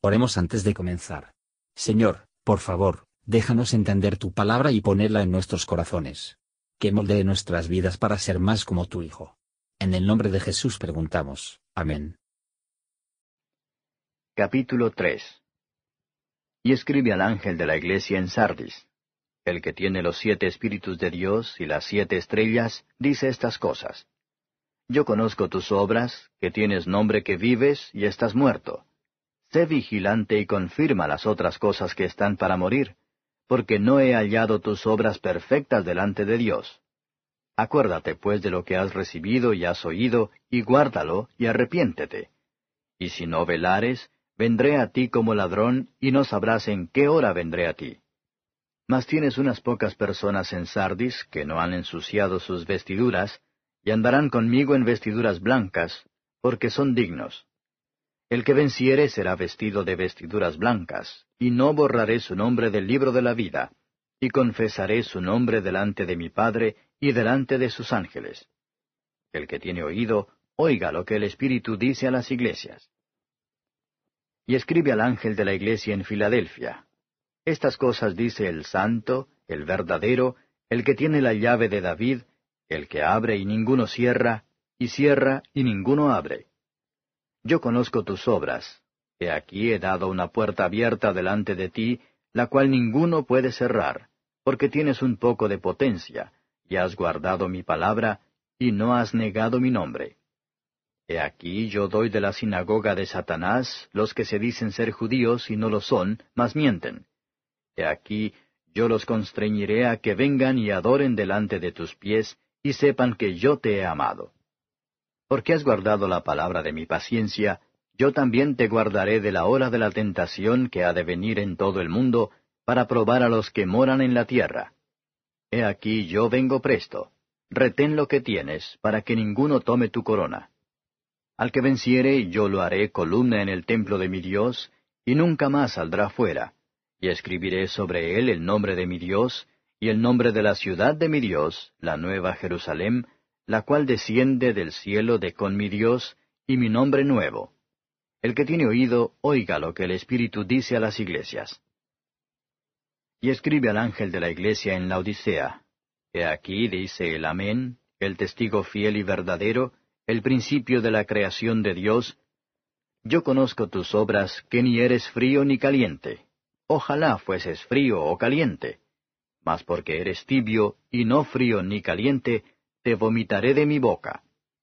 Oremos antes de comenzar. Señor, por favor, déjanos entender tu palabra y ponerla en nuestros corazones. Que moldee nuestras vidas para ser más como tu Hijo. En el nombre de Jesús preguntamos. Amén. Capítulo 3 Y escribe al ángel de la iglesia en Sardis. El que tiene los siete espíritus de Dios y las siete estrellas, dice estas cosas. Yo conozco tus obras, que tienes nombre que vives y estás muerto sé vigilante y confirma las otras cosas que están para morir, porque no he hallado tus obras perfectas delante de Dios. Acuérdate pues de lo que has recibido y has oído, y guárdalo, y arrepiéntete. Y si no velares, vendré a ti como ladrón, y no sabrás en qué hora vendré a ti. Mas tienes unas pocas personas en Sardis que no han ensuciado sus vestiduras, y andarán conmigo en vestiduras blancas, porque son dignos. El que venciere será vestido de vestiduras blancas, y no borraré su nombre del libro de la vida, y confesaré su nombre delante de mi Padre y delante de sus ángeles. El que tiene oído, oiga lo que el Espíritu dice a las iglesias. Y escribe al ángel de la iglesia en Filadelfia. Estas cosas dice el santo, el verdadero, el que tiene la llave de David, el que abre y ninguno cierra, y cierra y ninguno abre. Yo conozco tus obras. He aquí he dado una puerta abierta delante de ti, la cual ninguno puede cerrar, porque tienes un poco de potencia, y has guardado mi palabra, y no has negado mi nombre. He aquí yo doy de la sinagoga de Satanás los que se dicen ser judíos y no lo son, mas mienten. He aquí yo los constreñiré a que vengan y adoren delante de tus pies, y sepan que yo te he amado. Porque has guardado la palabra de mi paciencia, yo también te guardaré de la hora de la tentación que ha de venir en todo el mundo, para probar a los que moran en la tierra. He aquí yo vengo presto. Retén lo que tienes, para que ninguno tome tu corona. Al que venciere, yo lo haré columna en el templo de mi Dios, y nunca más saldrá fuera. Y escribiré sobre él el nombre de mi Dios, y el nombre de la ciudad de mi Dios, la nueva Jerusalén, la cual desciende del cielo de con mi Dios y mi nombre nuevo. El que tiene oído, oiga lo que el Espíritu dice a las iglesias. Y escribe al ángel de la iglesia en la Odisea. He aquí dice el Amén, el testigo fiel y verdadero, el principio de la creación de Dios. Yo conozco tus obras, que ni eres frío ni caliente. Ojalá fueses frío o caliente. Mas porque eres tibio, y no frío ni caliente, te vomitaré de mi boca.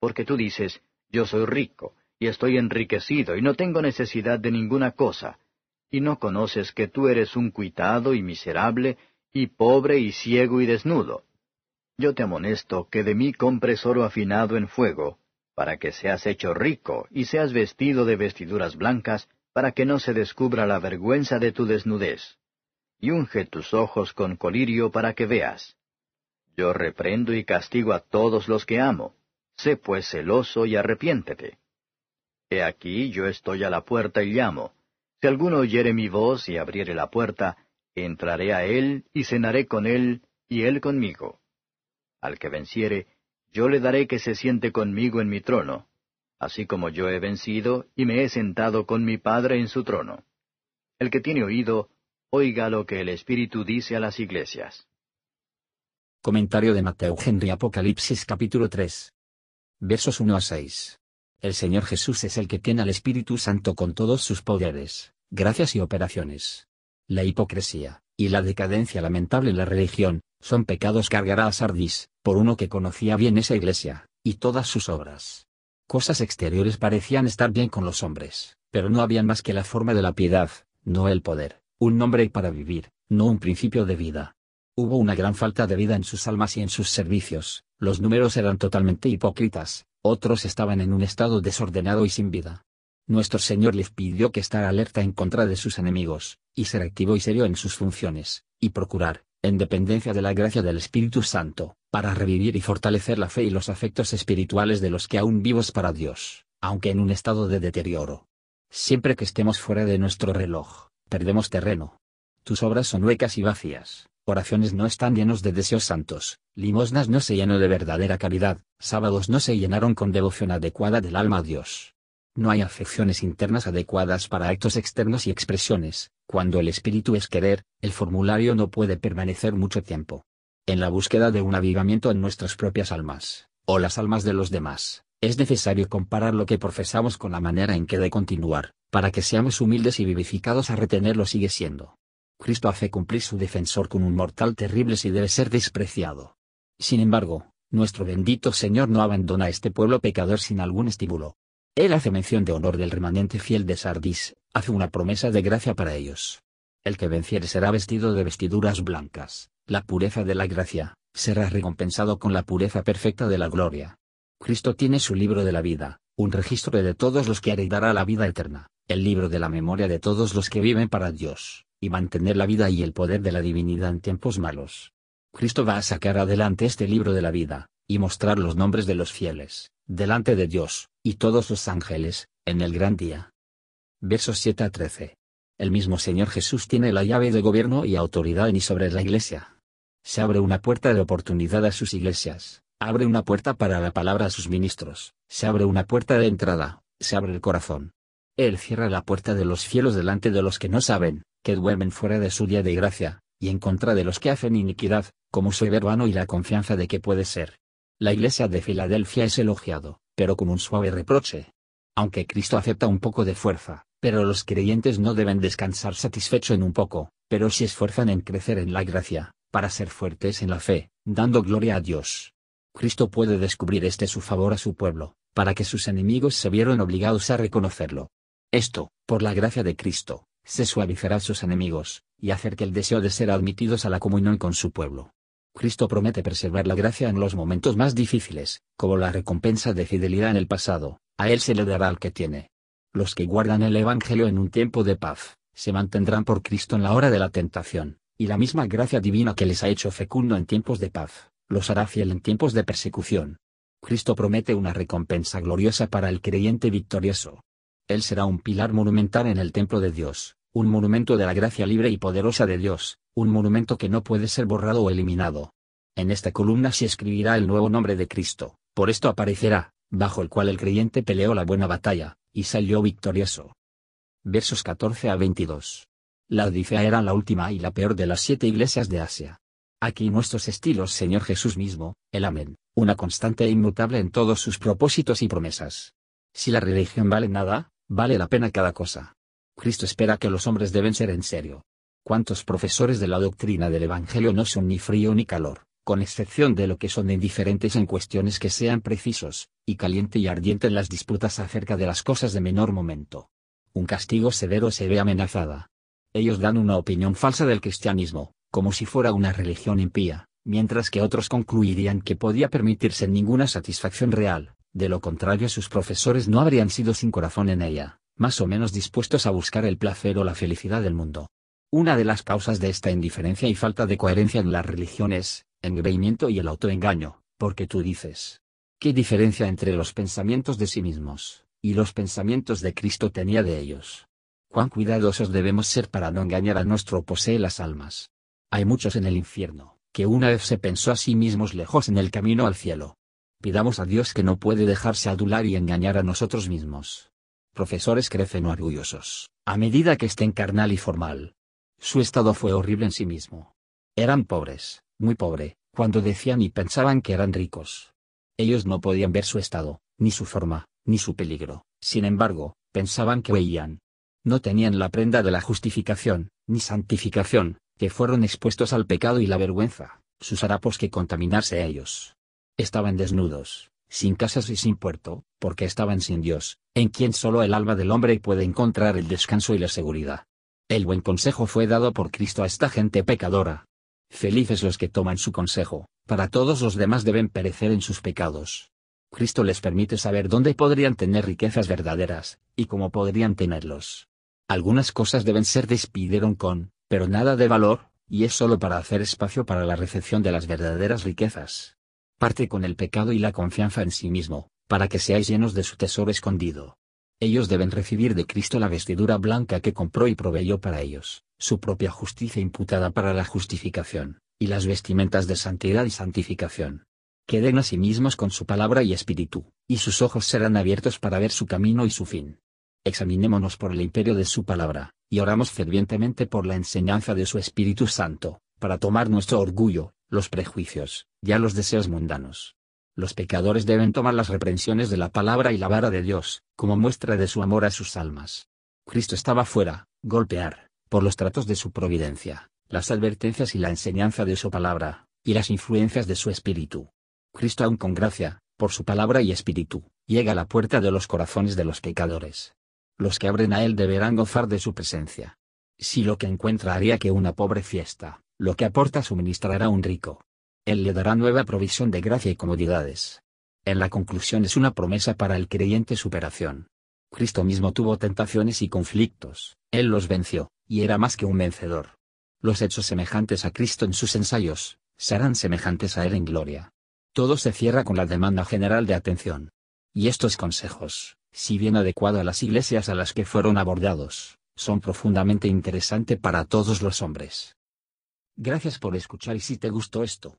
Porque tú dices, yo soy rico, y estoy enriquecido, y no tengo necesidad de ninguna cosa, y no conoces que tú eres un cuitado y miserable, y pobre y ciego y desnudo. Yo te amonesto que de mí compres oro afinado en fuego, para que seas hecho rico, y seas vestido de vestiduras blancas, para que no se descubra la vergüenza de tu desnudez. Y unge tus ojos con colirio para que veas. Yo reprendo y castigo a todos los que amo. Sé pues celoso y arrepiéntete. He aquí yo estoy a la puerta y llamo. Si alguno oyere mi voz y abriere la puerta, entraré a él y cenaré con él y él conmigo. Al que venciere, yo le daré que se siente conmigo en mi trono, así como yo he vencido y me he sentado con mi Padre en su trono. El que tiene oído, oiga lo que el Espíritu dice a las iglesias. Comentario de Mateo Henry Apocalipsis capítulo 3. Versos 1 a 6. El Señor Jesús es el que tiene al Espíritu Santo con todos sus poderes, gracias y operaciones. La hipocresía, y la decadencia lamentable en la religión, son pecados que a Sardis, por uno que conocía bien esa iglesia, y todas sus obras. Cosas exteriores parecían estar bien con los hombres, pero no habían más que la forma de la piedad, no el poder, un nombre para vivir, no un principio de vida. Hubo una gran falta de vida en sus almas y en sus servicios, los números eran totalmente hipócritas, otros estaban en un estado desordenado y sin vida. Nuestro Señor les pidió que estar alerta en contra de sus enemigos, y ser activo y serio en sus funciones, y procurar, en dependencia de la gracia del Espíritu Santo, para revivir y fortalecer la fe y los afectos espirituales de los que aún vivos para Dios, aunque en un estado de deterioro. Siempre que estemos fuera de nuestro reloj, perdemos terreno. Tus obras son huecas y vacías, oraciones no están llenos de deseos santos, limosnas no se llenó de verdadera caridad, sábados no se llenaron con devoción adecuada del alma a Dios. no hay afecciones internas adecuadas para actos externos y expresiones, cuando el espíritu es querer, el formulario no puede permanecer mucho tiempo. En la búsqueda de un avivamiento en nuestras propias almas, o las almas de los demás, es necesario comparar lo que profesamos con la manera en que de continuar, para que seamos humildes y vivificados a retenerlo sigue siendo. Cristo hace cumplir su defensor con un mortal terrible si debe ser despreciado. Sin embargo, nuestro bendito Señor no abandona a este pueblo pecador sin algún estímulo. Él hace mención de honor del remanente fiel de Sardis, hace una promesa de gracia para ellos. El que venciere será vestido de vestiduras blancas, la pureza de la gracia, será recompensado con la pureza perfecta de la gloria. Cristo tiene su libro de la vida, un registro de todos los que heredará la vida eterna, el libro de la memoria de todos los que viven para Dios, y mantener la vida y el poder de la divinidad en tiempos malos. Cristo va a sacar adelante este libro de la vida, y mostrar los nombres de los fieles, delante de Dios, y todos los ángeles, en el gran día. Versos 7 a 13. El mismo Señor Jesús tiene la llave de gobierno y autoridad en y sobre la iglesia. Se abre una puerta de oportunidad a sus iglesias, abre una puerta para la palabra a sus ministros, se abre una puerta de entrada, se abre el corazón. Él cierra la puerta de los fielos delante de los que no saben, que duermen fuera de su día de gracia, y en contra de los que hacen iniquidad, como vano y la confianza de que puede ser. La iglesia de Filadelfia es elogiado, pero con un suave reproche. Aunque Cristo acepta un poco de fuerza, pero los creyentes no deben descansar satisfecho en un poco, pero se esfuerzan en crecer en la gracia, para ser fuertes en la fe, dando gloria a Dios. Cristo puede descubrir este su favor a su pueblo, para que sus enemigos se vieron obligados a reconocerlo. Esto, por la gracia de Cristo, se suavizará a sus enemigos, y hacer que el deseo de ser admitidos a la comunión con su pueblo. Cristo promete preservar la gracia en los momentos más difíciles, como la recompensa de fidelidad en el pasado, a Él se le dará al que tiene. Los que guardan el Evangelio en un tiempo de paz, se mantendrán por Cristo en la hora de la tentación, y la misma gracia divina que les ha hecho fecundo en tiempos de paz, los hará fiel en tiempos de persecución. Cristo promete una recompensa gloriosa para el creyente victorioso. Él será un pilar monumental en el templo de Dios, un monumento de la gracia libre y poderosa de Dios, un monumento que no puede ser borrado o eliminado. En esta columna se escribirá el nuevo nombre de Cristo, por esto aparecerá, bajo el cual el creyente peleó la buena batalla, y salió victorioso. Versos 14 a 22. La Odisea era la última y la peor de las siete iglesias de Asia. Aquí nuestros estilos Señor Jesús mismo, el Amén, una constante e inmutable en todos sus propósitos y promesas. Si la religión vale nada, vale la pena cada cosa. Cristo espera que los hombres deben ser en serio, ¿Cuántos profesores de la doctrina del Evangelio no son ni frío ni calor, con excepción de lo que son indiferentes en cuestiones que sean precisos, y caliente y ardiente en las disputas acerca de las cosas de menor momento? Un castigo severo se ve amenazada. Ellos dan una opinión falsa del cristianismo, como si fuera una religión impía, mientras que otros concluirían que podía permitirse ninguna satisfacción real, de lo contrario sus profesores no habrían sido sin corazón en ella, más o menos dispuestos a buscar el placer o la felicidad del mundo. Una de las causas de esta indiferencia y falta de coherencia en la religión es, engreimiento y el autoengaño, porque tú dices, ¿qué diferencia entre los pensamientos de sí mismos, y los pensamientos de Cristo tenía de ellos? Cuán cuidadosos debemos ser para no engañar a nuestro posee las almas. Hay muchos en el infierno, que una vez se pensó a sí mismos lejos en el camino al cielo. Pidamos a Dios que no puede dejarse adular y engañar a nosotros mismos. Profesores crecen orgullosos, a medida que estén carnal y formal, su estado fue horrible en sí mismo. Eran pobres, muy pobre, cuando decían y pensaban que eran ricos. Ellos no podían ver su estado, ni su forma, ni su peligro, sin embargo, pensaban que veían. No tenían la prenda de la justificación, ni santificación, que fueron expuestos al pecado y la vergüenza, sus harapos que contaminarse a ellos. Estaban desnudos, sin casas y sin puerto, porque estaban sin Dios, en quien solo el alma del hombre puede encontrar el descanso y la seguridad. El buen consejo fue dado por Cristo a esta gente pecadora. Felices los que toman su consejo, para todos los demás deben perecer en sus pecados. Cristo les permite saber dónde podrían tener riquezas verdaderas, y cómo podrían tenerlos. Algunas cosas deben ser despidieron con, pero nada de valor, y es solo para hacer espacio para la recepción de las verdaderas riquezas. Parte con el pecado y la confianza en sí mismo, para que seáis llenos de su tesoro escondido. Ellos deben recibir de Cristo la vestidura blanca que compró y proveyó para ellos, su propia justicia imputada para la justificación, y las vestimentas de santidad y santificación. queden a sí mismos con su palabra y espíritu, y sus ojos serán abiertos para ver su camino y su fin. Examinémonos por el imperio de su palabra, y oramos fervientemente por la enseñanza de su Espíritu Santo, para tomar nuestro orgullo, los prejuicios, ya los deseos mundanos. Los pecadores deben tomar las reprensiones de la palabra y la vara de Dios, como muestra de su amor a sus almas. Cristo estaba fuera, golpear, por los tratos de su providencia, las advertencias y la enseñanza de su palabra, y las influencias de su espíritu. Cristo aún con gracia, por su palabra y espíritu, llega a la puerta de los corazones de los pecadores. Los que abren a él deberán gozar de su presencia. Si lo que encuentra haría que una pobre fiesta, lo que aporta suministrará un rico. Él le dará nueva provisión de gracia y comodidades. En la conclusión es una promesa para el creyente superación. Cristo mismo tuvo tentaciones y conflictos, Él los venció, y era más que un vencedor. Los hechos semejantes a Cristo en sus ensayos, serán semejantes a Él en gloria. Todo se cierra con la demanda general de atención. Y estos consejos, si bien adecuado a las iglesias a las que fueron abordados, son profundamente interesantes para todos los hombres. Gracias por escuchar y si te gustó esto,